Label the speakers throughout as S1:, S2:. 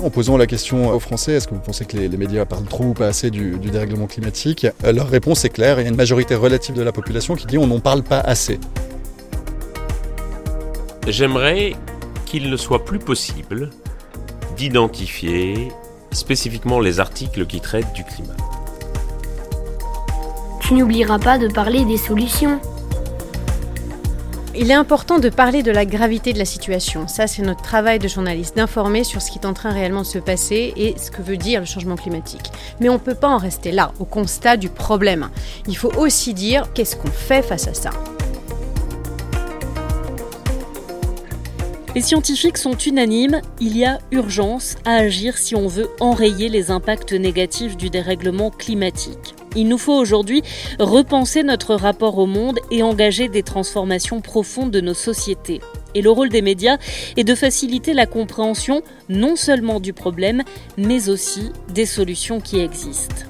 S1: En posant la question aux Français, est-ce que vous pensez que les, médias parlent trop ou pas assez du, du dérèglement climatique Leur réponse est claire, il y a une majorité relative de la population qui dit on n'en parle pas assez.
S2: J'aimerais qu'il ne soit plus possible d'identifier spécifiquement les articles qui traitent du climat.
S3: Tu n'oublieras pas de parler des solutions.
S4: Il est important de parler de la gravité de la situation. Ça, c'est notre travail de journaliste, d'informer sur ce qui est en train réellement de se passer et ce que veut dire le changement climatique. Mais on ne peut pas en rester là, au constat du problème. Il faut aussi dire qu'est-ce qu'on fait face à ça.
S5: Les scientifiques sont unanimes, il y a urgence à agir si on veut enrayer les impacts négatifs du dérèglement climatique. Il nous faut aujourd'hui repenser notre rapport au monde et engager des transformations profondes de nos sociétés. Et le rôle des médias est de faciliter la compréhension non seulement du problème, mais aussi des solutions qui existent.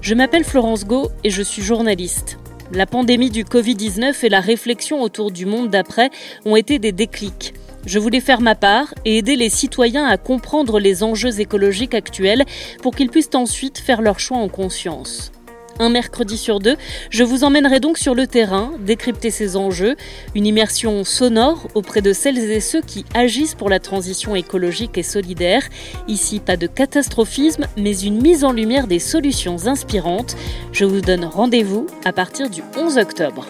S5: Je m'appelle Florence Go et je suis journaliste. La pandémie du Covid-19 et la réflexion autour du monde d'après ont été des déclics. Je voulais faire ma part et aider les citoyens à comprendre les enjeux écologiques actuels pour qu'ils puissent ensuite faire leur choix en conscience. Un mercredi sur deux, je vous emmènerai donc sur le terrain, décrypter ces enjeux, une immersion sonore auprès de celles et ceux qui agissent pour la transition écologique et solidaire. Ici, pas de catastrophisme, mais une mise en lumière des solutions inspirantes. Je vous donne rendez-vous à partir du 11 octobre.